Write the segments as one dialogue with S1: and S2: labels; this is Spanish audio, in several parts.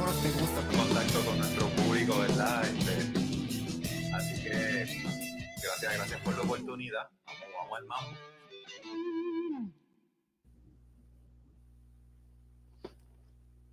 S1: mejor te gusta contacto con nuestro público, ¿verdad? Este, así que gracias, gracias por la oportunidad. Vamos, vamos al mambo.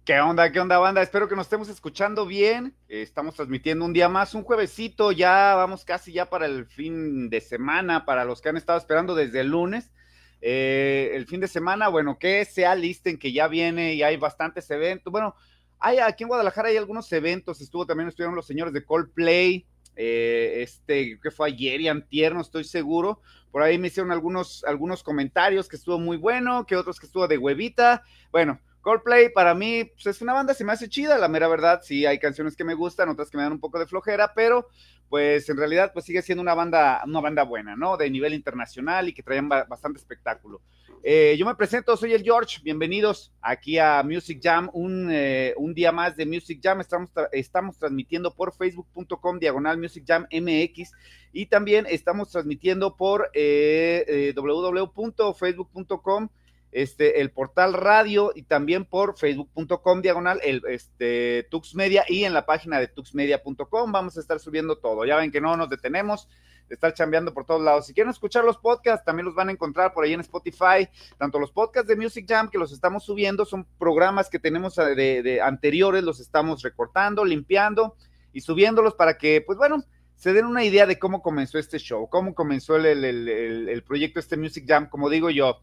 S2: ¿Qué onda, qué onda, banda? Espero que nos estemos escuchando bien. Estamos transmitiendo un día más, un juevesito, ya vamos casi ya para el fin de semana, para los que han estado esperando desde el lunes. Eh, el fin de semana, bueno, que se alisten, que ya viene y hay bastantes eventos. Bueno, hay aquí en Guadalajara hay algunos eventos, estuvo también, estuvieron los señores de Coldplay, eh, este, que fue ayer y antier, no estoy seguro. Por ahí me hicieron algunos, algunos comentarios que estuvo muy bueno, que otros que estuvo de huevita. Bueno, Coldplay para mí pues, es una banda, se me hace chida, la mera verdad, sí hay canciones que me gustan, otras que me dan un poco de flojera, pero pues en realidad pues sigue siendo una banda, una banda buena, ¿no? De nivel internacional y que traían bastante espectáculo. Eh, yo me presento, soy el George, bienvenidos aquí a Music Jam, un, eh, un día más de Music Jam, estamos, estamos transmitiendo por facebook.com diagonal Music Jam MX y también estamos transmitiendo por eh, www.facebook.com este, el portal radio y también por facebook.com diagonal, el este, Tux Media y en la página de tuxmedia.com vamos a estar subiendo todo. Ya ven que no nos detenemos de estar chambeando por todos lados. Si quieren escuchar los podcasts, también los van a encontrar por ahí en Spotify. Tanto los podcasts de Music Jam que los estamos subiendo son programas que tenemos eh, de, anteriores, los estamos recortando, limpiando y subiéndolos para que, pues bueno, se den una idea de cómo comenzó este show, cómo comenzó el, el, el proyecto este Music Jam, como digo yo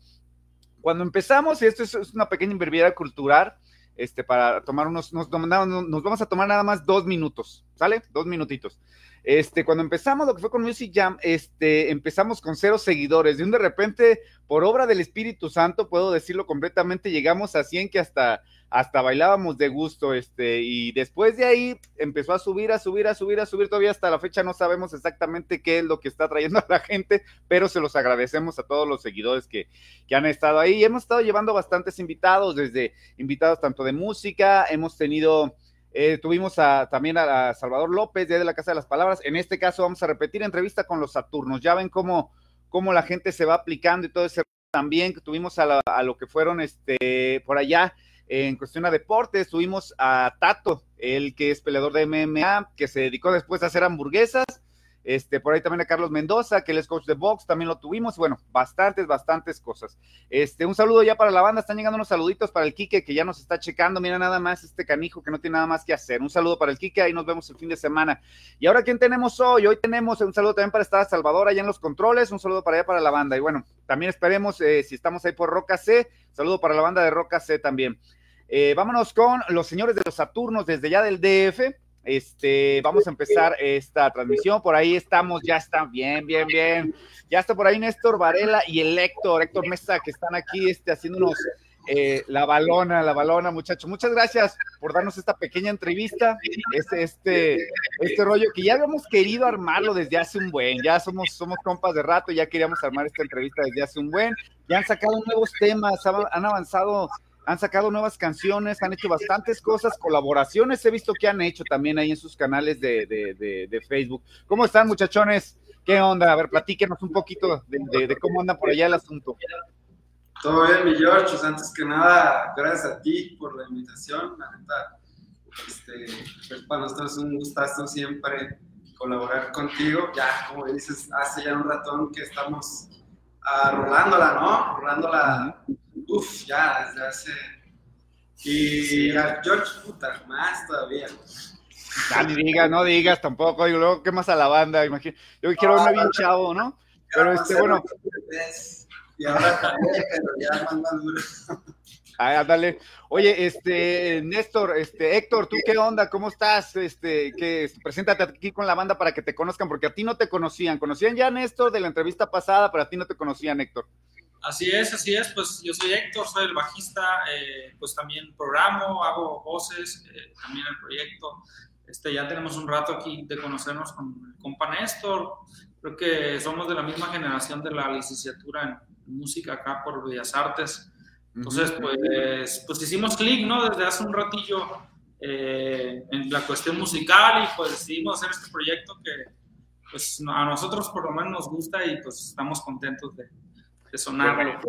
S2: cuando empezamos, y esto es, una pequeña invervidad cultural, este, para tomar unos, nos, nos, vamos a tomar nada más dos minutos, ¿sale? Dos minutitos. Este, cuando empezamos lo que fue con Music Jam, este, empezamos con cero seguidores. De un de repente, por obra del Espíritu Santo, puedo decirlo completamente, llegamos a 100 que hasta hasta bailábamos de gusto, este, y después de ahí empezó a subir, a subir, a subir, a subir, todavía hasta la fecha no sabemos exactamente qué es lo que está trayendo a la gente, pero se los agradecemos a todos los seguidores que, que han estado ahí, hemos estado llevando bastantes invitados, desde invitados tanto de música, hemos tenido... Eh, tuvimos a, también a, Salvador López, de la Casa de las Palabras. En este caso vamos a repetir entrevista con los Saturnos. Ya ven cómo, cómo la gente se va aplicando y todo ese también tuvimos a, a, lo que fueron este por allá en cuestión de deportes, tuvimos a Tato, el que es peleador de MMA, que se dedicó después a hacer hamburguesas. Este, por ahí también a Carlos Mendoza, que él es coach de box, también lo tuvimos. Bueno, bastantes, bastantes cosas. Este, un saludo ya para la banda. Están llegando unos saluditos para el Quique, que ya nos está checando. Mira nada más este canijo que no tiene nada más que hacer. Un saludo para el Quique, ahí nos vemos el fin de semana. Y ahora, ¿quién tenemos hoy? Hoy tenemos un saludo también para estar Salvador allá en los controles. Un saludo para allá para la banda. Y bueno, también esperemos eh, si estamos ahí por Roca C. Saludo para la banda de Roca C también. Eh, vámonos con los señores de los Saturnos desde ya del DF. Este, vamos a empezar esta transmisión. Por ahí estamos, ya están bien, bien, bien. Ya está por ahí Néstor Varela y el Héctor, Héctor Mesa, que están aquí este, haciéndonos eh, la balona, la balona, muchachos. Muchas gracias por darnos esta pequeña entrevista, este, este, este rollo que ya habíamos querido armarlo desde hace un buen, ya somos, somos compas de rato, ya queríamos armar esta entrevista desde hace un buen, ya han sacado nuevos temas, han avanzado han sacado nuevas canciones, han hecho bastantes cosas, colaboraciones he visto que han hecho también ahí en sus canales de, Facebook. ¿Cómo están muchachones? ¿Qué onda? A ver, platíquenos un poquito de, cómo anda por allá el asunto.
S3: Todo bien, mi George. Pues antes que nada, gracias a ti por la invitación. La neta, este, pues para nosotros es un gustazo siempre colaborar contigo. Ya, como dices, hace ya un ratón que estamos uh, rolándola, ¿no? Rolándola Uf, ya, desde hace. Y a George, puta, más todavía.
S2: Ya ni digas, no digas tampoco. Y luego, ¿qué más a la banda? Imagino. Yo quiero verme bien chavo, ¿no? Pero este, bueno.
S3: Y ahora también, pero ya más maduro.
S2: Ah, ándale. Oye, este, Néstor, este, Héctor, ¿tú qué onda? ¿Cómo estás? Este, que preséntate aquí con la banda para que te conozcan, porque a ti no te conocían. Conocían ya a Néstor de la entrevista pasada, pero a ti no te conocían, Héctor.
S4: Así es, así es. Pues yo soy Héctor, soy el bajista, eh, pues también programo, hago voces, eh, también el proyecto. Este, ya tenemos un rato aquí de conocernos con el compa Néstor. Creo que somos de la misma generación de la licenciatura en música acá por Bellas Artes. Entonces, pues, pues hicimos clic, ¿no? Desde hace un ratillo eh, en la cuestión musical y pues decidimos hacer este proyecto que pues a nosotros por lo menos nos gusta y pues estamos contentos de, sonarlo.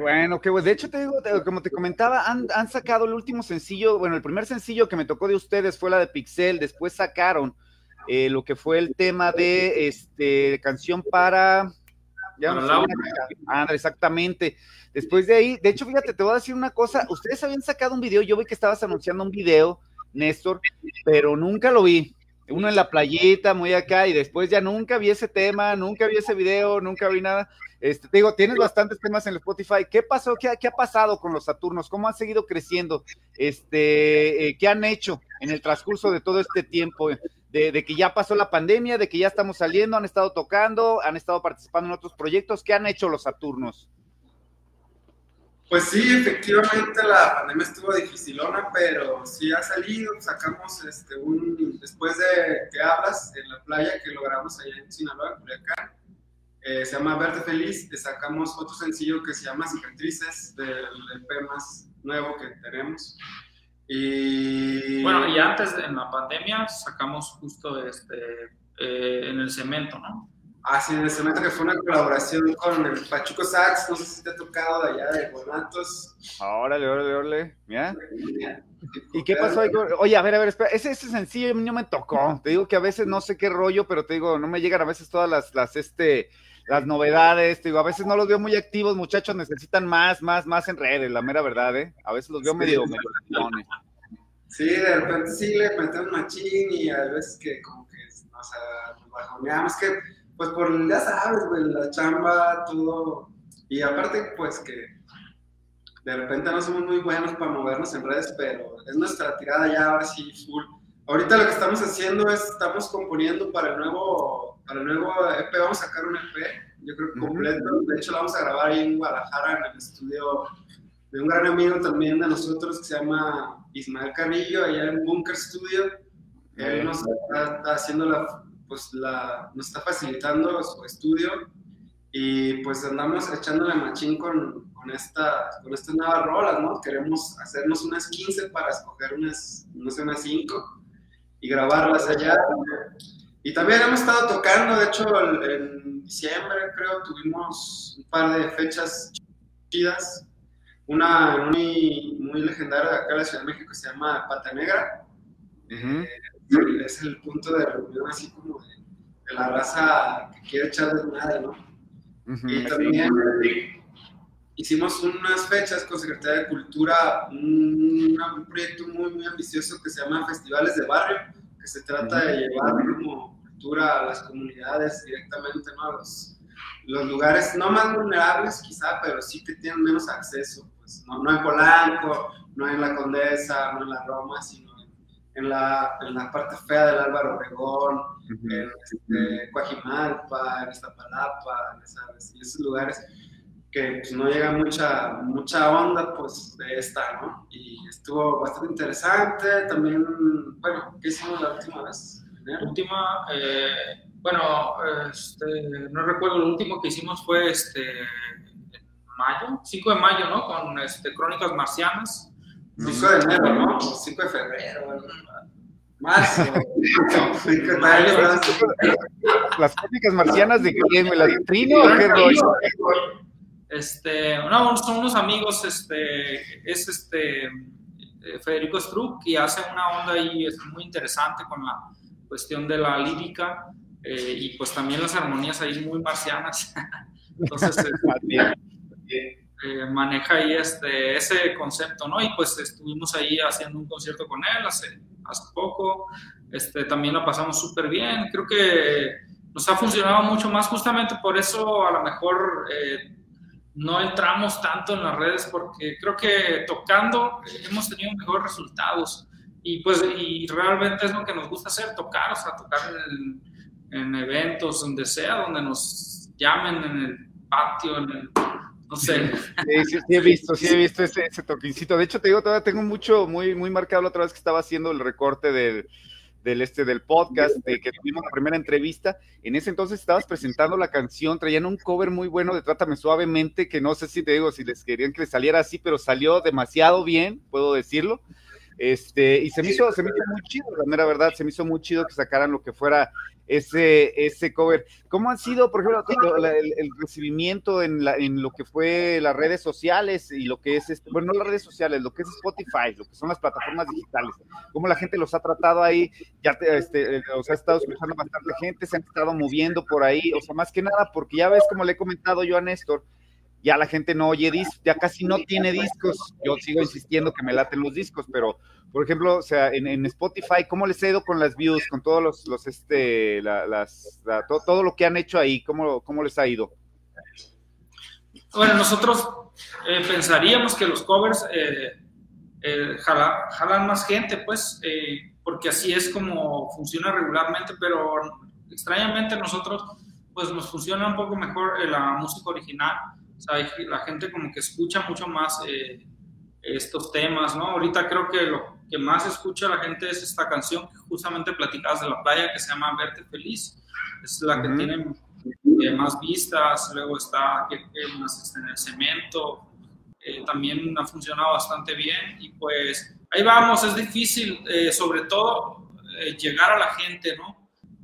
S2: Bueno, que de hecho te digo, como te comentaba, han, sacado el último sencillo, bueno, el primer sencillo que me tocó de ustedes fue la de Pixel, después sacaron eh, lo que fue el tema de este canción para ya ah, exactamente. Después de ahí, de hecho, fíjate, te voy a decir una cosa. Ustedes habían sacado un video, yo vi que estabas anunciando un video, Néstor, pero nunca lo vi. Uno en la playita, muy acá, y después ya nunca vi ese tema, nunca vi ese video, nunca vi nada. Este, te digo, tienes bastantes temas en Spotify. ¿Qué pasó? ¿Qué, ha pasado con los Saturnos? ¿Cómo han seguido creciendo? Este, eh, ¿Qué han hecho en el transcurso de todo este tiempo? De, que ya pasó la pandemia, de que ya estamos saliendo, han estado tocando, han estado participando en otros proyectos. ¿Qué han hecho los Saturnos?
S3: Pues sí, efectivamente la pandemia estuvo dificilona, pero sí ha salido. Sacamos este, un, después de que hablas en la playa que logramos allá en Sinaloa, Culiacán, eh, se llama Verte Feliz. Sacamos otro sencillo que se llama Cicatrices, del EP más nuevo que tenemos. Y
S4: bueno, y antes en la pandemia sacamos justo este, eh, en el cemento, ¿no?
S3: Ah, sí, en ese momento que fue una colaboración con el Pachuco Sax, no sé si te ha tocado de allá de Guanatos.
S2: Órale, órale, órale, mira. ¿Y qué pasó ahí? Oye, a ver, a ver, espera, ese, ese sencillo no me tocó. Te digo que a veces no sé qué rollo, pero te digo, no me llegan a veces todas las, las, este, las novedades. Te digo, a veces no los veo muy activos, muchachos, necesitan más, más, más en redes, la mera verdad, ¿eh? A veces los veo medio, medio
S3: Sí, de repente sí le metemos machín y a veces que como que, o sea, bajoneamos que pues por, ya sabes, güey, la chamba, todo. Y aparte, pues que de repente no somos muy buenos para movernos en redes, pero es nuestra tirada ya ahora sí full. Ahorita lo que estamos haciendo es, estamos componiendo para el nuevo, para el nuevo EP, vamos a sacar un EP, yo creo que completo. De hecho, lo vamos a grabar ahí en Guadalajara, en el estudio de un gran amigo también de nosotros que se llama Ismael Carrillo, allá en Bunker Studio. Él nos está haciendo la, pues la, nos está facilitando su estudio y pues andamos echándole machín con, con, esta, con estas nuevas rolas, ¿no? Queremos hacernos unas 15 para escoger unas, no sé, unas 5 y grabarlas allá. Y también hemos estado tocando, de hecho, en diciembre creo tuvimos un par de fechas chidas. Una muy, muy legendaria de acá en la Ciudad de México se llama Pata Negra es el punto de reunión así como de, la raza que quiere echar desmadre, ¿no? y también hicimos unas fechas con Secretaría de Cultura, un, proyecto muy, muy ambicioso que se llama Festivales de Barrio, que se trata de llevar como cultura a las comunidades directamente, ¿no? A los, los lugares no más vulnerables quizá, pero sí que tienen menos acceso, pues no, no en Polanco, no en La Condesa, no en La Roma, sino en la, en la parte fea del Álvaro Obregón, en este, Coajimalpa, en Iztapalapa, en, esos lugares que pues, no llega mucha, mucha onda pues, de esta, ¿no? Y estuvo bastante interesante. También, bueno, ¿qué hicimos la última vez?
S4: La última, eh, bueno, este, no recuerdo, lo último que hicimos fue este, en mayo, 5 de mayo, ¿no? Con este, Crónicas Marcianas
S3: 5 de enero, ¿no? 5 de febrero, marzo.
S2: Las crónicas marcianas de quién, ¿La de Trino o qué rollo?
S4: Este, no, son unos amigos, este, es este eh, Federico Struck y hace una onda ahí es muy interesante con la cuestión de la lírica eh, y pues también las armonías ahí muy marcianas. Entonces, eh, eh, maneja ahí este, ese concepto, ¿no? Y pues estuvimos ahí haciendo un concierto con él hace, hace poco, este, también lo pasamos súper bien, creo que nos ha funcionado mucho más, justamente por eso a lo mejor eh, no entramos tanto en las redes, porque creo que tocando hemos tenido mejores resultados. Y pues y realmente es lo que nos gusta hacer, tocar, o sea, tocar en, en eventos, donde sea, donde nos llamen en el patio, en el no sé.
S2: Sí, sí, he visto, sí he visto ese, ese toquincito. De hecho, te digo, todavía tengo mucho, muy, muy marcado la otra vez que estaba haciendo el recorte del, del, este, del podcast, de que tuvimos la primera entrevista. En ese entonces estabas presentando la canción, traían un cover muy bueno de Trátame Suavemente, que no sé si te digo, si les querían que les saliera así, pero salió demasiado bien, puedo decirlo. Este, y se me hizo, se me hizo muy chido, la mera verdad, se me hizo muy chido que sacaran lo que fuera ese, ese cover. ¿Cómo han sido, por ejemplo, el, recibimiento en, la, en lo que fue las redes sociales y lo que es, este, bueno, no las redes sociales, lo que es Spotify, lo que son las plataformas digitales? ¿Cómo la gente los ha tratado ahí? Ya te, este, o sea, ha estado escuchando bastante gente, se han estado moviendo por ahí, o sea, más que nada, porque ya ves, como le he comentado yo a Néstor, ya la gente no oye discos, ya casi no tiene discos. Yo sigo insistiendo que me laten los discos, pero por ejemplo, o sea, en, Spotify, ¿cómo les he ido con las views, con todos los, los este, las, todo, lo que han hecho ahí? ¿Cómo, cómo les ha ido?
S4: Bueno, nosotros eh, pensaríamos que los covers eh, eh, jalan, más gente, pues, porque así es como funciona regularmente, pero extrañamente nosotros, pues, nos funciona un poco mejor la música original. O sea, la gente como que escucha mucho más estos temas, ¿no? Ahorita creo que lo que más escucha la gente es esta canción que justamente platicabas de la playa que se llama Verte Feliz. Es la que tiene eh, más vistas, luego está que, en el cemento, eh, también ha funcionado bastante bien y pues ahí vamos, es difícil eh, sobre todo llegar a la gente, ¿no?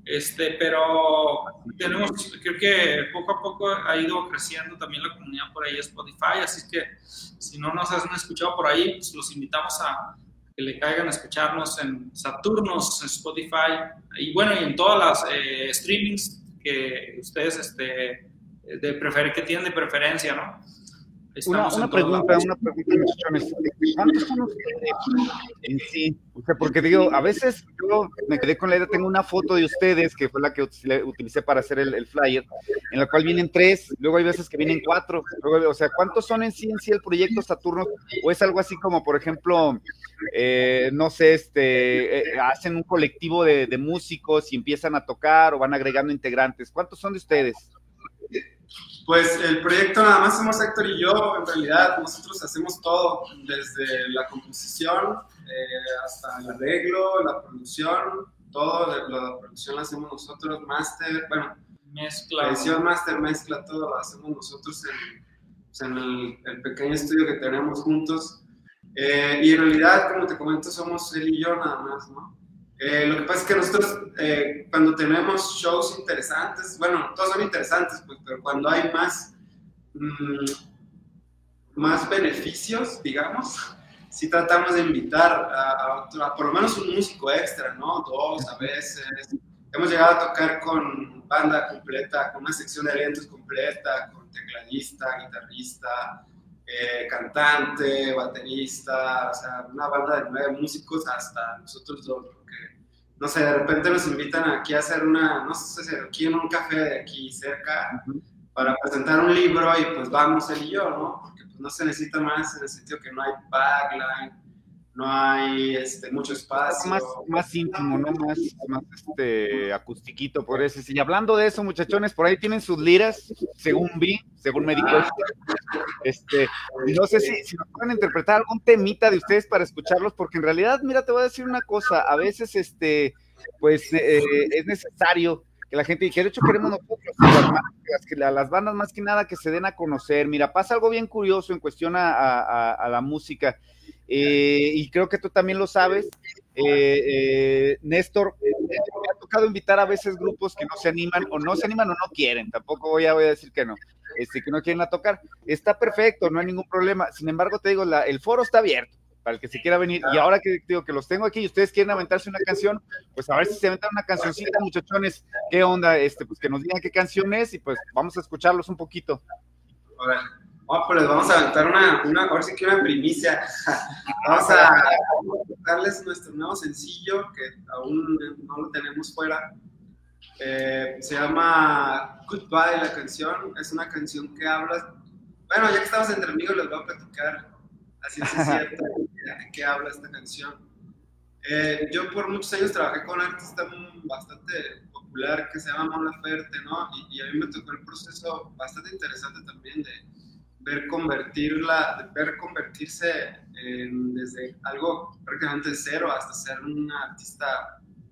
S4: Este, pero tenemos, creo que poco a poco ha ido creciendo también la comunidad por ahí Spotify, así que si no nos han escuchado por ahí, pues los invitamos a que le caigan a escucharnos en Saturnos, en Spotify y bueno, y en todas las eh, streamings que ustedes este, de que tienen de preferencia, ¿no?
S2: Una, una pregunta, una pregunta, muchachones. ¿Cuántos son ustedes en sí? O sea, porque digo, a veces yo me quedé con la idea, tengo una foto de ustedes, que fue la que utilicé para hacer el, flyer, en la cual vienen tres, luego hay veces que vienen cuatro. o sea, ¿cuántos son en sí en sí el proyecto Saturno? ¿O es algo así como, por ejemplo, eh, no sé, este, eh, hacen un colectivo de, de músicos y empiezan a tocar o van agregando integrantes? ¿Cuántos son de ustedes?
S3: Pues el proyecto nada más somos Héctor y yo, en realidad nosotros hacemos todo, desde la composición eh, hasta el arreglo, la producción, todo, la producción la hacemos nosotros, máster, bueno,
S4: mezcla.
S3: Edición, máster, mezcla, todo lo hacemos nosotros en, pues, el, pequeño estudio que tenemos juntos. Eh, y en realidad, como te comento, somos él y yo nada más, ¿no? Eh, lo que pasa es que nosotros eh, cuando tenemos shows interesantes, bueno, todos son interesantes, pues, pero cuando hay más, mm, más beneficios, digamos, sí tratamos de invitar a, a, por lo menos un músico extra, ¿no? Dos a veces. Hemos llegado a tocar con banda completa, con una sección de eventos completa, con tecladista, guitarrista, eh, cantante, baterista, o sea, una banda de nueve músicos hasta nosotros dos, porque, no sé, de repente nos invitan aquí a hacer una, no sé, aquí en un café de aquí cerca, para presentar un libro y pues vamos él y yo, ¿no? Porque pues no se necesita más en el sentido que no hay backline, no hay este, mucho espacio.
S2: Más, más íntimo, ¿no? Más, más este, acustiquito, por eso. Y hablando de eso, muchachones, por ahí tienen sus liras, según vi, según me dijo. Este, no sé si, si nos pueden interpretar algún temita de ustedes para escucharlos, porque en realidad, mira, te voy a decir una cosa, a veces, este, pues, eh, es necesario que la gente, que de hecho queremos nosotros, las, que las bandas más que nada que se den a conocer. Mira, pasa algo bien curioso en cuestión a, a la música eh, y creo que tú también lo sabes. Eh, eh, Néstor, me ha tocado invitar a veces grupos que no se animan o no se animan o no quieren, tampoco voy a, voy a decir que no, este, que no quieren a tocar. Está perfecto, no hay ningún problema. Sin embargo, te digo, el foro está abierto para el que se quiera venir. Y ahora que digo que los tengo aquí y ustedes quieren aventarse una canción, pues a ver si se aventan una cancioncita, muchachones. ¿Qué onda? Este, pues que nos digan qué canción es y pues vamos a escucharlos un poquito.
S3: Oh, pues les vamos a aventar una, una, a ver si quiero una primicia. vamos a darles nuestro nuevo sencillo que aún no lo tenemos fuera. Eh, se llama Goodbye la canción. Es una canción que habla. Bueno, ya que estamos entre amigos, les voy a platicar así es cierto de qué habla esta canción. Eh, yo por muchos años trabajé con un artista bastante popular que se llama Mon Laferte, ¿no? Y, y a mí me tocó el proceso bastante interesante también de ver convertirla, ver convertirse en, desde algo prácticamente cero hasta ser una artista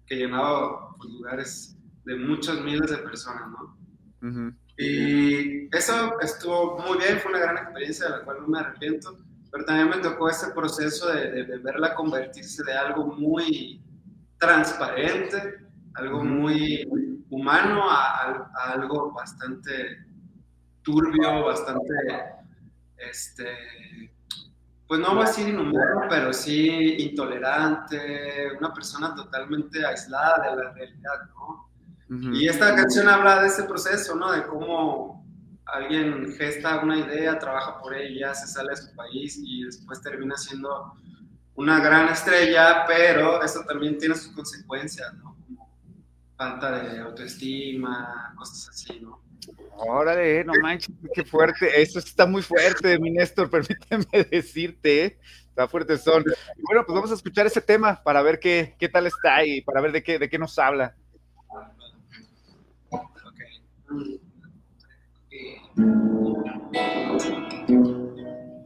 S3: que llenaba pues, lugares de muchos miles de personas, ¿no? Y eso estuvo muy bien, fue una gran experiencia de la cual no me arrepiento, pero también me tocó ese proceso de, de, verla convertirse de algo muy transparente, algo muy humano a, a algo bastante turbio, bastante, este, pues no voy a decir inhumano, pero sí intolerante, una persona totalmente aislada de la realidad, ¿no? Y esta canción habla de ese proceso, ¿no? De cómo alguien gesta una idea, trabaja por ella, se sale de su país y después termina siendo una gran estrella, pero eso también tiene sus consecuencias, ¿no? Como falta de autoestima, cosas así, ¿no?
S2: Órale, no manches, qué fuerte. Eso está muy fuerte, mi Néstor, permíteme decirte. ¿eh? Está fuerte son. bueno, pues vamos a escuchar ese tema para ver qué, qué tal está y para ver de qué, de qué nos habla.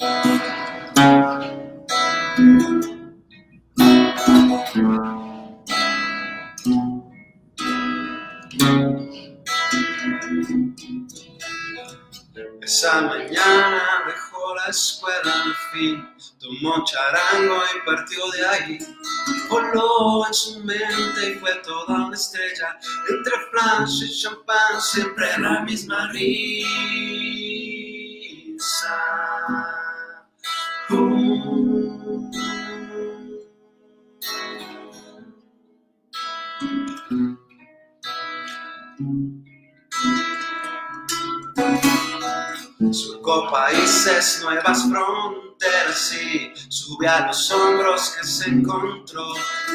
S3: Esa mañana dejó la escuela al fin, tomó charango y partió de ahí. Voló en su mente y fue toda una estrella, entre flash y champán, siempre la misma risa. Surcó países, nuevas fronteras y sube a los hombros que se encontró.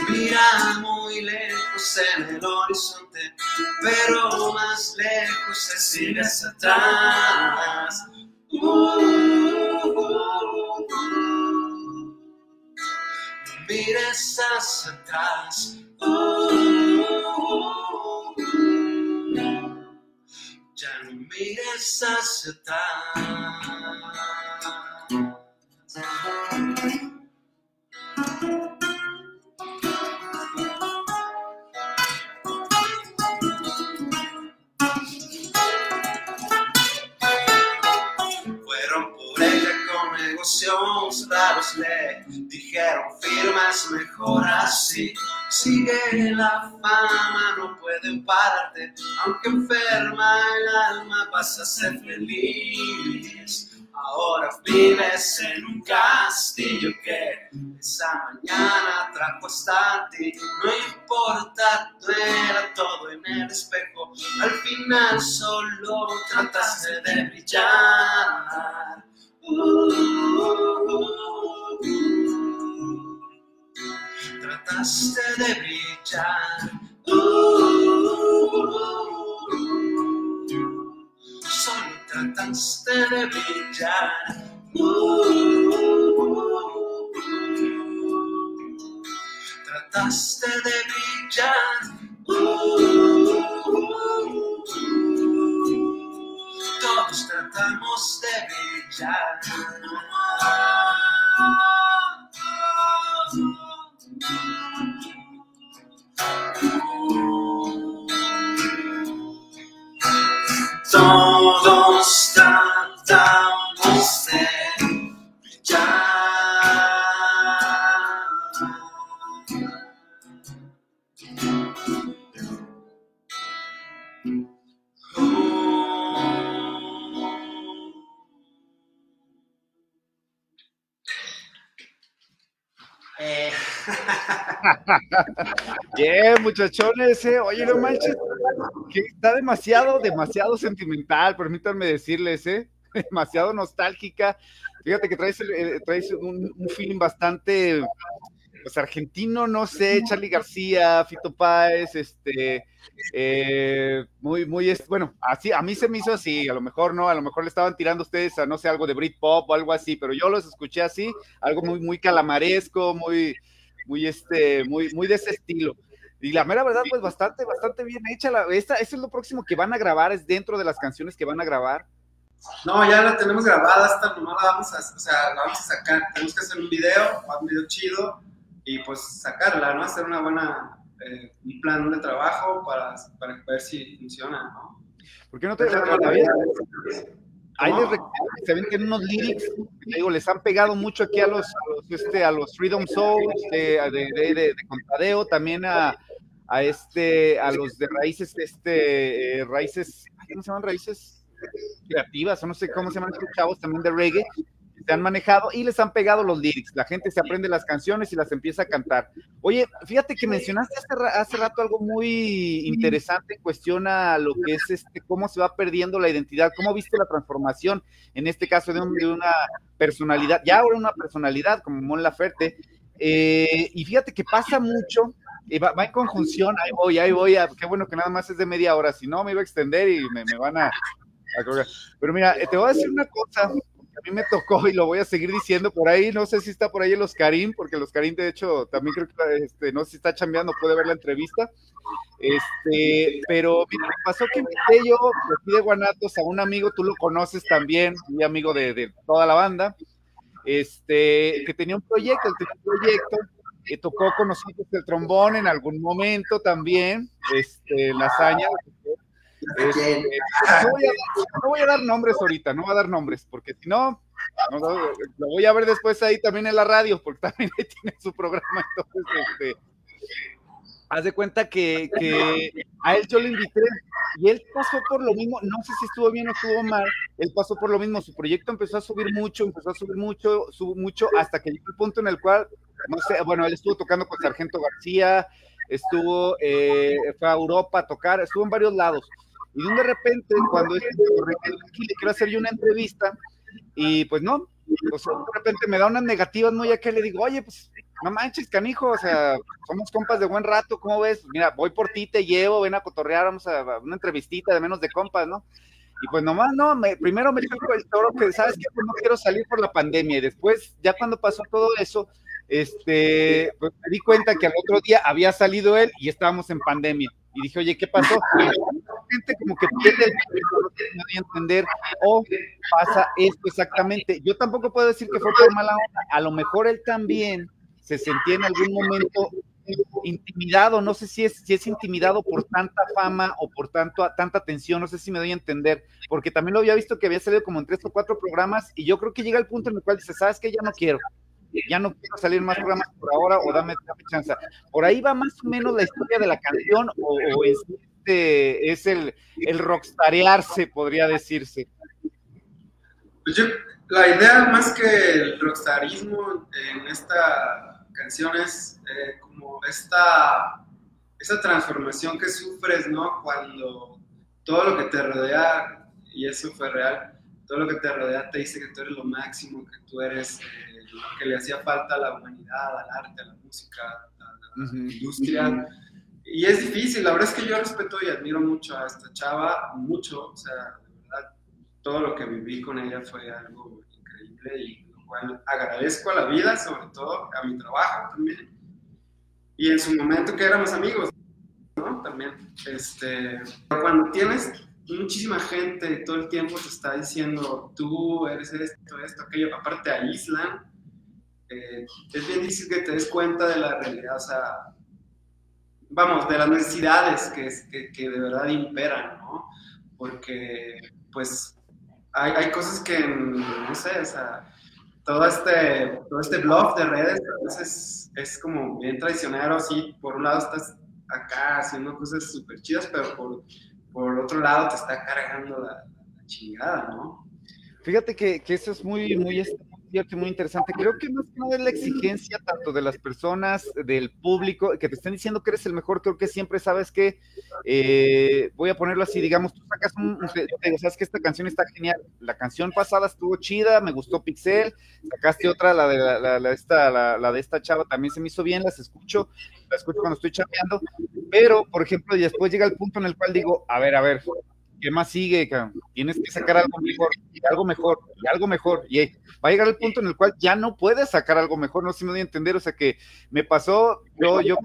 S3: Mira muy lejos en el horizonte, pero más lejos se sigue hacia atrás. Uh, uh, uh, mires hacia atrás. Fueron por ella con negocios raros, le dijeron firmas mejor así. Sigue la fama, aunque enferma el alma vas a ser feliz. Ahora vives en un castillo que esa mañana trajo hasta ti. No importa, no era todo en el espejo. Al final solo trataste de brillar. Uh, trataste de brillar. Trataste de brillar. Trataste de brillar.
S2: Bien, muchachones, eh. oye, no manches, que está demasiado, demasiado sentimental, permítanme decirles, eh, demasiado nostálgica. Fíjate que traes, eh, traes un, un feeling bastante, pues argentino, no sé, Charlie García, Fito Páez, este, eh, muy, muy, bueno, así, a mí se me hizo así, a lo mejor no, a lo mejor le estaban tirando ustedes a, no sé, algo de Britpop o algo así, pero yo los escuché así, algo muy, muy calamaresco, muy, muy, este, muy, muy de ese estilo. Y la mera verdad, pues bastante, bastante bien hecha. La, esta, eso es lo próximo que van a grabar, es dentro de las canciones que van a grabar.
S3: No, ya la tenemos grabada, esta nomás la vamos a, o sea, la vamos a sacar. Tenemos que hacer un video, un video chido y pues sacarla, ¿no? Hacer una buena, eh, un plan de trabajo para, para ver si funciona, ¿no?
S2: ¿Por qué no te la, la vida? Ahí les recuerdo que se ven que en unos lyrics, te digo, les han pegado mucho aquí a los, a los, este, a los Freedom Souls de, de, de- de Contadeo, también a, a este, a los de raíces, este, eh, raíces, ¿cómo se llaman raíces? creativas, o no sé cómo se llaman estos chavos también de reggae, se han manejado y les han pegado los lyrics. La gente se aprende las canciones y las empieza a cantar. Oye, fíjate que mencionaste hace, rato algo muy interesante cuestiona lo que es este, cómo se va perdiendo la identidad, cómo viste la transformación, en este caso de, una personalidad, ya ahora una personalidad como Mon Laferte. Eh, y fíjate que pasa mucho, y va, en conjunción, ahí voy, ahí voy, qué bueno que nada más es de media hora, si no me iba a extender y me, me van a, pero mira, eh, te voy a decir una cosa que a mí me tocó y lo voy a seguir diciendo por ahí. No sé si está por ahí el Oscarín, porque el Oscarín, de hecho, también creo que este, no sé si está chambeando, puede ver la entrevista. Este, pero mira, pasó que invité yo de Guanatos a un amigo, tú lo conoces también, mi amigo de, toda la banda, este, que tenía un proyecto, tenía un proyecto, que tocó con nosotros el trombón en algún momento también, este, lasaña, este, no, voy a, dar nombres ahorita, no voy a dar nombres, porque si no, lo voy a ver después ahí también en la radio, porque también ahí tiene su programa. Entonces, este, haz de cuenta que, a él yo le invité y él pasó por lo mismo, no sé si estuvo bien o estuvo mal, él pasó por lo mismo, su proyecto empezó a subir mucho, empezó a subir mucho, subió mucho, hasta que llegó el punto en el cual, no sé, bueno, él estuvo tocando con Sargento García, estuvo, eh, fue a Europa a tocar, estuvo en varios lados, y de repente, cuando este aquí le quiero hacer yo una entrevista, y pues no, o sea, de repente me da unas negativas muy acá, le digo, oye, pues no manches, canijo, o sea, somos compas de buen rato, ¿cómo ves? Mira, voy por ti, te llevo, ven a cotorrear, vamos a, una entrevistita de menos de compas, ¿no? Y pues nomás, no, me, primero me dijo el toro que, ¿sabes qué? Pues no quiero salir por la pandemia. Y después, ya cuando pasó todo eso, este, pues me di cuenta que al otro día había salido él y estábamos en pandemia. Y dije, oye, ¿qué pasó? gente como que pierde el no entender, o pasa esto exactamente. Yo tampoco puedo decir que fue por mala onda, a lo mejor él también se sentía en algún momento intimidado, no sé si es, si es intimidado por tanta fama o por tanto, tanta atención, no sé si me doy a entender, porque también lo había visto que había salido como en tres o cuatro programas y yo creo que llega el punto en el cual dice, sabes que ya no quiero, ya no quiero salir más programas por ahora o dame, dame chance. Por ahí va más o menos la historia de la canción o, es, este, es el, el rockstarearse, podría decirse.
S3: Pues yo, la idea más que el rockstarismo en esta canción es eh, como esta, esa transformación que sufres, ¿no? Cuando todo lo que te rodea, y eso fue real, todo lo que te rodea te dice que tú eres lo máximo, que tú eres... Eh, que le hacía falta a la humanidad, al arte, a la música, a la industria. Y es difícil, la verdad es que yo respeto y admiro mucho a esta chava, mucho, o sea, de verdad, todo lo que viví con ella fue algo increíble y lo cual agradezco a la vida, sobre todo a mi trabajo también. Y en su momento que éramos amigos, ¿no? También, este, cuando tienes muchísima gente todo el tiempo te está diciendo, tú eres esto, esto, aquello, aparte aíslan, eh, es bien difícil que te des cuenta de la realidad, o sea, vamos, de las necesidades que, que, de verdad imperan, ¿no? Porque, pues, hay, hay, cosas que, no sé, o sea, todo este, todo este blog de redes a veces es como bien traicionero, sí, por un lado estás acá haciendo cosas súper chidas, pero por, por otro lado te está cargando la, chingada, ¿no?
S2: Fíjate que, que, eso es muy, muy, cierto muy interesante. Creo que más que nada es la exigencia tanto de las personas, del público, que te estén diciendo que eres el mejor. Creo que siempre sabes que, eh, voy a ponerlo así, digamos, tú sacas un, sabes que esta canción está genial. La canción pasada estuvo chida, me gustó Pixel, sacaste otra, la de, la, esta, de esta chava también se me hizo bien, las escucho, las escucho cuando estoy chapeando, pero, por ejemplo, después llega el punto en el cual digo, a ver, a ver, ¿qué más sigue? Tienes que sacar algo mejor, y algo mejor, y algo mejor. Y va a llegar el punto en el cual ya no puedes sacar algo mejor, no sé si me doy a entender. O sea que me pasó, yo, yo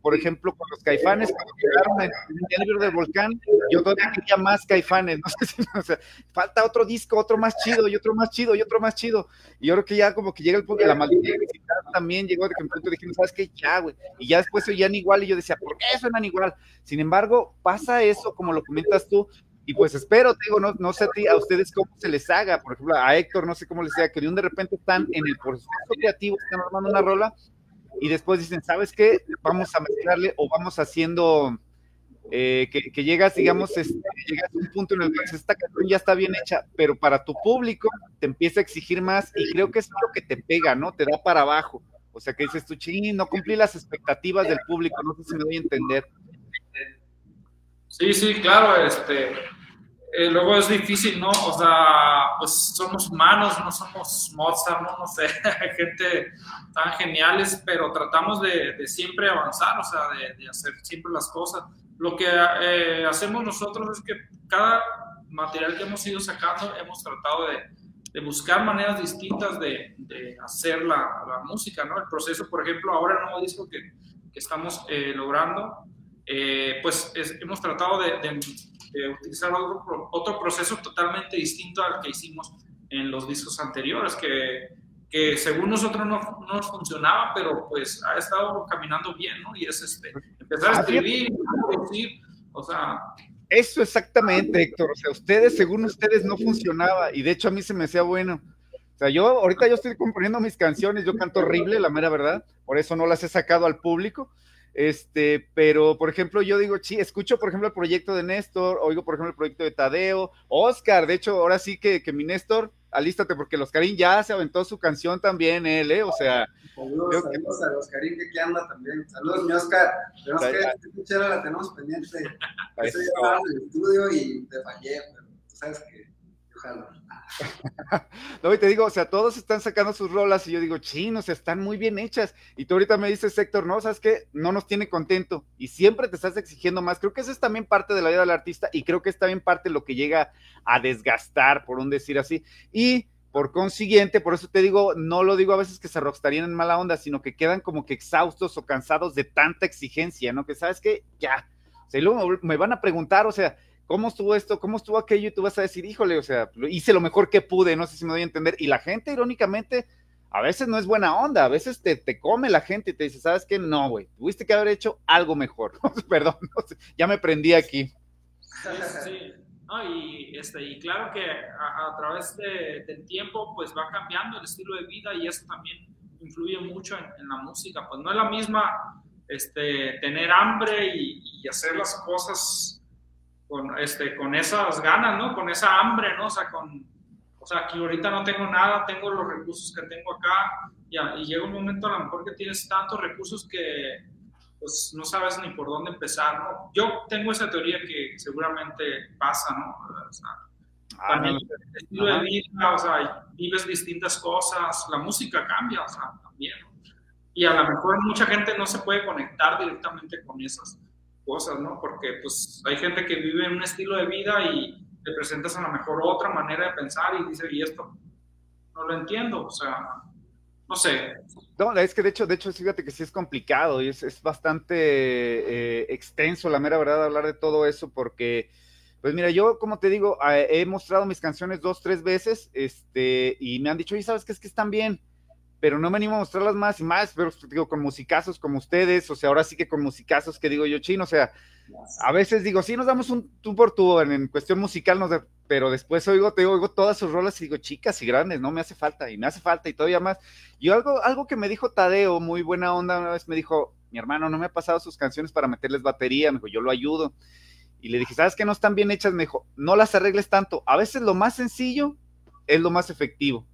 S2: por ejemplo, con los caifanes, cuando llegaron en el libro del volcán, yo todavía quería más caifanes, no sé si, falta otro disco, otro más chido, y otro más chido, y otro más chido, y yo creo que ya como que llega el punto de la maldita también llegó de que punto dije, ¿sabes qué? Ya, güey, y ya después oían igual, y yo decía, ¿por qué suenan igual? Sin embargo, pasa eso, como lo comentas tú, y pues espero, te digo, no, no sé a, ti, a ustedes cómo se les haga, por ejemplo, a Héctor, no sé cómo les sea, que de un de repente están en el proceso creativo, están armando una rola, y después dicen, ¿sabes qué? Vamos a mezclarle o vamos haciendo eh, que, llegas, digamos, este, llegas a un punto en el que esta canción ya está bien hecha, pero para tu público te empieza a exigir más y creo que es lo que te pega, ¿no? Te da para abajo. O sea, que dices tú, ching, no cumplí las expectativas del público, no sé si me doy a entender.
S4: Sí, sí, claro, este, eh, luego es difícil, ¿no? O sea, pues somos humanos, no somos Mozart, no, no sé, gente tan geniales, pero tratamos de, siempre avanzar, o sea, de, hacer siempre las cosas. Lo que eh, hacemos nosotros es que cada material que hemos ido sacando hemos tratado de, buscar maneras distintas de, hacer la, la, música, ¿no? El proceso, por ejemplo, ahora el nuevo disco que, que estamos eh, logrando, eh, pues hemos tratado de, utilizar otro, otro, proceso totalmente distinto al que hicimos en los discos anteriores, que, que según nosotros no, no, nos funcionaba, pero pues ha estado caminando bien, ¿no? Y es este, empezar a escribir, producir, o sea...
S2: Eso exactamente, Héctor. O sea, ustedes, según ustedes, no funcionaba. Y de hecho a mí se me hacía bueno. O sea, yo ahorita yo estoy componiendo mis canciones, yo canto horrible, la mera verdad. Por eso no las he sacado al público este, pero por ejemplo, yo digo, sí, escucho por ejemplo el proyecto de Néstor, oigo por ejemplo el proyecto de Tadeo, Oscar, de hecho, ahora sí que, que mi Néstor, alístate porque el Oscarín ya se aventó su canción también, él, ¿eh? O sea.
S3: Saludos, saludos a Oscarín que aquí anda también. Saludos, mi Oscar. Tenemos que, esta la tenemos pendiente. Estoy en el estudio y te fallé, pero tú sabes que
S2: no, y te digo, o sea, todos están sacando sus rolas y yo digo, chinos, están muy bien hechas. Y tú ahorita me dices, Héctor, no, ¿sabes qué? No nos tiene contento y siempre te estás exigiendo más. Creo que eso es también parte de la vida del artista y creo que es también parte de lo que llega a desgastar, por un decir así. Y por consiguiente, por eso te digo, no lo digo a veces que se rockstarían en mala onda, sino que quedan como que exhaustos o cansados de tanta exigencia, ¿no? Que sabes que ya, o sea, luego me van a preguntar, o sea, ¿cómo estuvo esto? ¿Cómo estuvo aquello? Y tú vas a decir, híjole, o sea, hice lo mejor que pude, no sé si me doy a entender. Y la gente, irónicamente, a veces no es buena onda, a veces te, te come la gente y te dice, ¿sabes qué? No, güey, tuviste que haber hecho algo mejor. Perdón, ya me prendí aquí.
S4: Sí. No, y, este, y claro que a, través de, del tiempo, pues va cambiando el estilo de vida y eso también influye mucho en, la música. Pues no es la misma este, tener hambre y hacer las cosas con, este, con esas ganas, ¿no? Con esa hambre, ¿no? O sea, con, o sea, aquí ahorita no tengo nada, tengo los recursos que tengo acá, y, y llega un momento a lo mejor que tienes tantos recursos que pues no sabes ni por dónde empezar, ¿no? Yo tengo esa teoría que seguramente pasa, ¿no? O sea, ah, también el estilo de vida, o sea, vives distintas cosas, la música cambia, o sea, también. Y a lo mejor mucha gente no se puede conectar directamente con esas cosas, ¿no? Porque pues hay gente que vive un estilo de vida y le presentas a lo mejor otra manera de pensar y dice, y esto no lo entiendo, o sea, no sé.
S2: No, es que de hecho, de hecho, fíjate que sí es complicado y es, es bastante eh, extenso, la mera verdad, hablar de todo eso, porque, pues mira, yo, como te digo, he mostrado mis canciones dos, tres veces, este, y me han dicho, y sabes que es que están bien, pero no me animo a mostrarlas más y más, pero digo, con musicazos como ustedes, o sea, ahora sí que con musicazos que digo yo chino, o sea, a veces digo, sí, nos damos un tú por tú en, cuestión musical, pero después oigo, te oigo todas sus rolas y digo, chicas y grandes, no me hace falta, y me hace falta, y todavía más. Y algo, algo que me dijo Tadeo, muy buena onda, una vez me dijo, mi hermano, no me ha pasado sus canciones para meterles batería, me dijo, yo lo ayudo. Y le dije, ¿sabes que no están bien hechas? Me dijo, no las arregles tanto, a veces lo más sencillo es lo más efectivo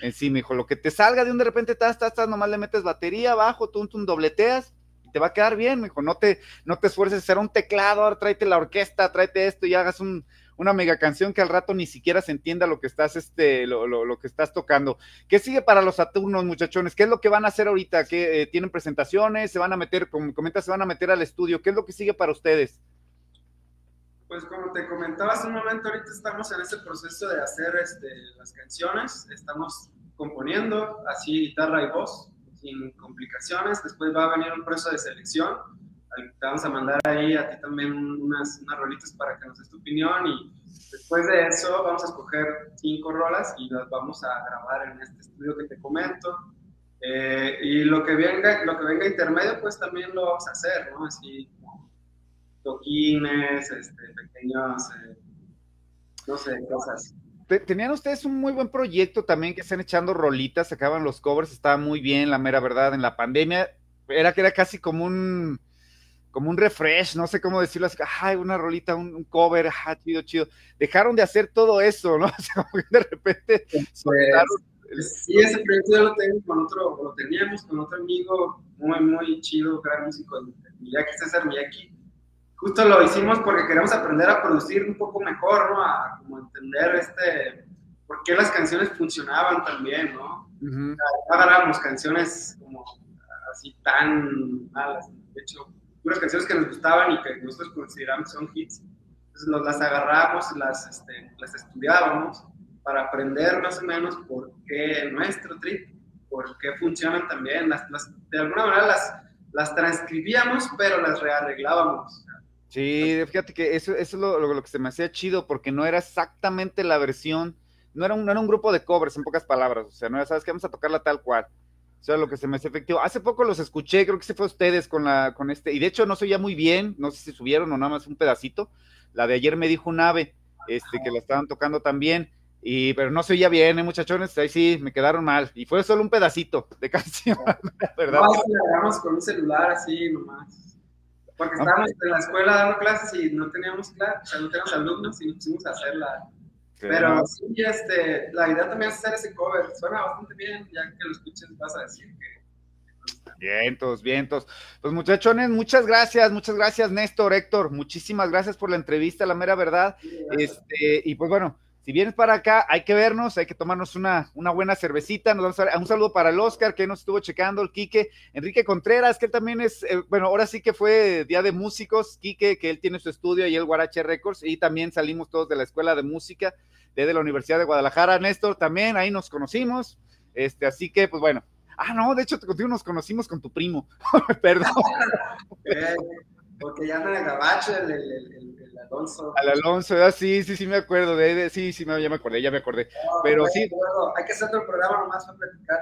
S2: en sí, me dijo, lo que te salga de un de repente, estás, estás, estás, nomás le metes batería abajo, tú, tú dobleteas y te va a quedar bien, me dijo, no te, no te esfuerces a hacer un teclado, ahora tráete la orquesta, tráete esto y hagas un, una mega canción que al rato ni siquiera se entienda lo que estás, este, lo, lo, lo que estás tocando. ¿Qué sigue para los Saturnos, muchachones? ¿Qué es lo que van a hacer ahorita? ¿Qué, eh, ¿Tienen presentaciones? ¿Se van a meter, como comentas, se van a meter al estudio? ¿Qué es lo que sigue para ustedes?
S3: Pues como te comentaba hace un momento, ahorita estamos en ese proceso de hacer este, las canciones, estamos componiendo así guitarra y voz, sin complicaciones, después va a venir un proceso de selección, te vamos a mandar ahí a ti también unas, unas rolitas para que nos des tu opinión y después de eso vamos a escoger cinco rolas y las vamos a grabar en este estudio que te comento. Eh, y lo que venga, lo que venga intermedio, pues también lo vamos a hacer, ¿no? Así toquines, este, pequeños, eh, no sé, cosas.
S2: Tenían ustedes un muy buen proyecto también que están echando rolitas, sacaban los covers, estaba muy bien, la mera verdad, en la pandemia. era que era casi como un como un refresh, no sé cómo decirlo, así, ay, una rolita, un, cover, ah, chido, chido. Dejaron de hacer todo eso, ¿no? O sea, de repente
S3: pues, sí, ese proyecto ya lo tengo con otro, lo teníamos con otro amigo muy, muy chido, gran músico, Miyaki, César Miyaki. Justo lo hicimos porque queremos aprender a producir un poco mejor, ¿no? A como entender este, por qué las canciones funcionaban también, ¿no? Uh agarramos canciones como así tan malas, de hecho, unas canciones que nos gustaban y que nosotros consideramos son hits. Entonces nos las agarramos, las, este, las estudiábamos para aprender más o menos por qué nuestro trip, por qué funcionan también. Las, de alguna manera las, las transcribíamos, pero las rearreglábamos.
S2: Sí, fíjate que eso, eso es lo, que se me hacía chido, porque no era exactamente la versión, no era un, no era un grupo de covers, en pocas palabras, o sea, no era, sabes que vamos a tocarla tal cual o sea, lo que se me hace efectivo. Hace poco los escuché, creo que se fue a ustedes con la, con este, y de hecho no se oía muy bien, no sé si subieron o nada más un pedacito. La de ayer me dijo un ave, este, que la estaban tocando también, y, pero no se oía bien, ¿eh, muchachones? Ahí sí, me quedaron mal. Y fue solo un pedacito de canción,
S3: ¿verdad? No, con un celular así nomás. Porque estábamos en la escuela dando clases y no teníamos clases, o sea, no teníamos alumnos y nos pusimos a hacerla pero sí, este, la idea también es hacer ese cover. Suena bastante bien, ya que lo escuches vas a decir que...
S2: Vientos, vientos. Pues muchachones, muchas gracias, muchas gracias Néstor, Héctor, muchísimas gracias por la entrevista, la mera verdad. este, y pues bueno, si vienes para acá, hay que vernos, hay que tomarnos una, una buena cervecita. Nos vamos a, un saludo para el Oscar, que nos estuvo checando, el Quique, Enrique Contreras, que él también es, eh, bueno, ahora sí que fue Día de Músicos, Quique, que él tiene su estudio y el Guarache Records, y también salimos todos de la Escuela de Música de la Universidad de Guadalajara. Néstor, también ahí nos conocimos. Este, así que, pues bueno. Ah, no, de hecho, contigo nos conocimos con tu primo. Perdón.
S3: Porque ya anda en Gabacho, el, el, el, Alonso.
S2: Al Alonso, ah, sí, sí, sí me acuerdo de, sí, sí, ya me acordé, ya me acordé. Pero sí.
S3: hay que hacer otro programa nomás para platicar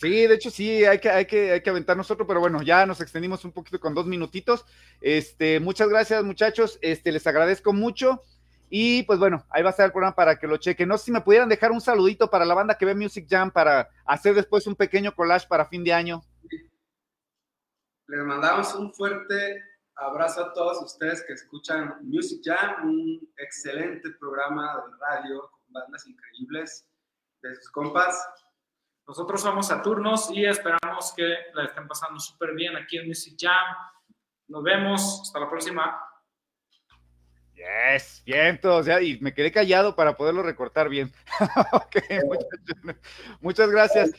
S2: Sí, de hecho sí, hay que, hay que, hay que aventar nosotros, pero bueno, ya nos extendimos un poquito con dos minutitos. Este, muchas gracias, muchachos. Este, les agradezco mucho. Y pues bueno, ahí va a estar el programa para que lo chequen. No sé si me pudieran dejar un saludito para la banda que ve Music Jam para hacer después un pequeño collage para fin de año.
S3: Les mandamos un fuerte abrazo a todos ustedes que escuchan Music Jam, un excelente programa de radio con bandas increíbles de sus compas.
S4: Nosotros somos Saturnos y esperamos que la estén pasando súper bien aquí en Music Jam. Nos vemos, hasta la próxima.
S2: Yes, vientos, ya, y me quedé callado para poderlo recortar bien. muchas, gracias.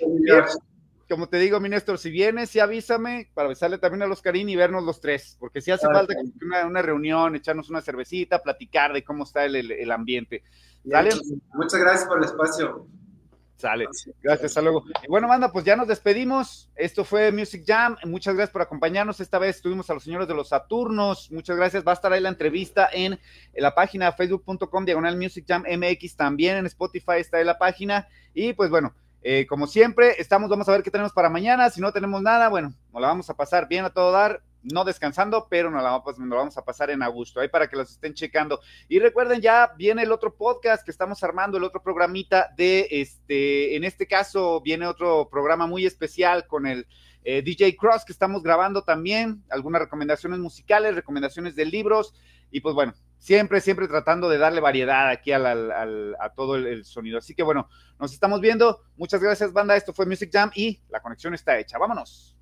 S2: Como te digo, mi Néstor, si vienes, sí avísame para besarle también a los Karim y vernos los tres, porque si hace falta una, una, reunión, echarnos una cervecita, platicar de cómo está el, el, ambiente.
S3: Muchas gracias por el espacio.
S2: Sale. Gracias, hasta luego. Y bueno, manda, pues ya nos despedimos. Esto fue Music Jam. Muchas gracias por acompañarnos. Esta vez tuvimos a los señores de los Saturnos. Muchas gracias. Va a estar ahí la entrevista en, la página facebook.com diagonal Music Jam MX. También en Spotify está ahí la página. Y pues bueno, eh, como siempre, estamos, vamos a ver qué tenemos para mañana. Si no tenemos nada, bueno, nos la vamos a pasar bien a todo dar no descansando, pero nos la, vamos a pasar en agosto, ahí para que los estén checando. Y recuerden, ya viene el otro podcast que estamos armando, el otro programita de, este, en este caso viene otro programa muy especial con el eh, DJ Cross que estamos grabando también, algunas recomendaciones musicales, recomendaciones de libros, y pues bueno, siempre, siempre tratando de darle variedad aquí a todo el, sonido. Así que bueno, nos estamos viendo. Muchas gracias, banda. Esto fue Music Jam y la conexión está hecha. Vámonos.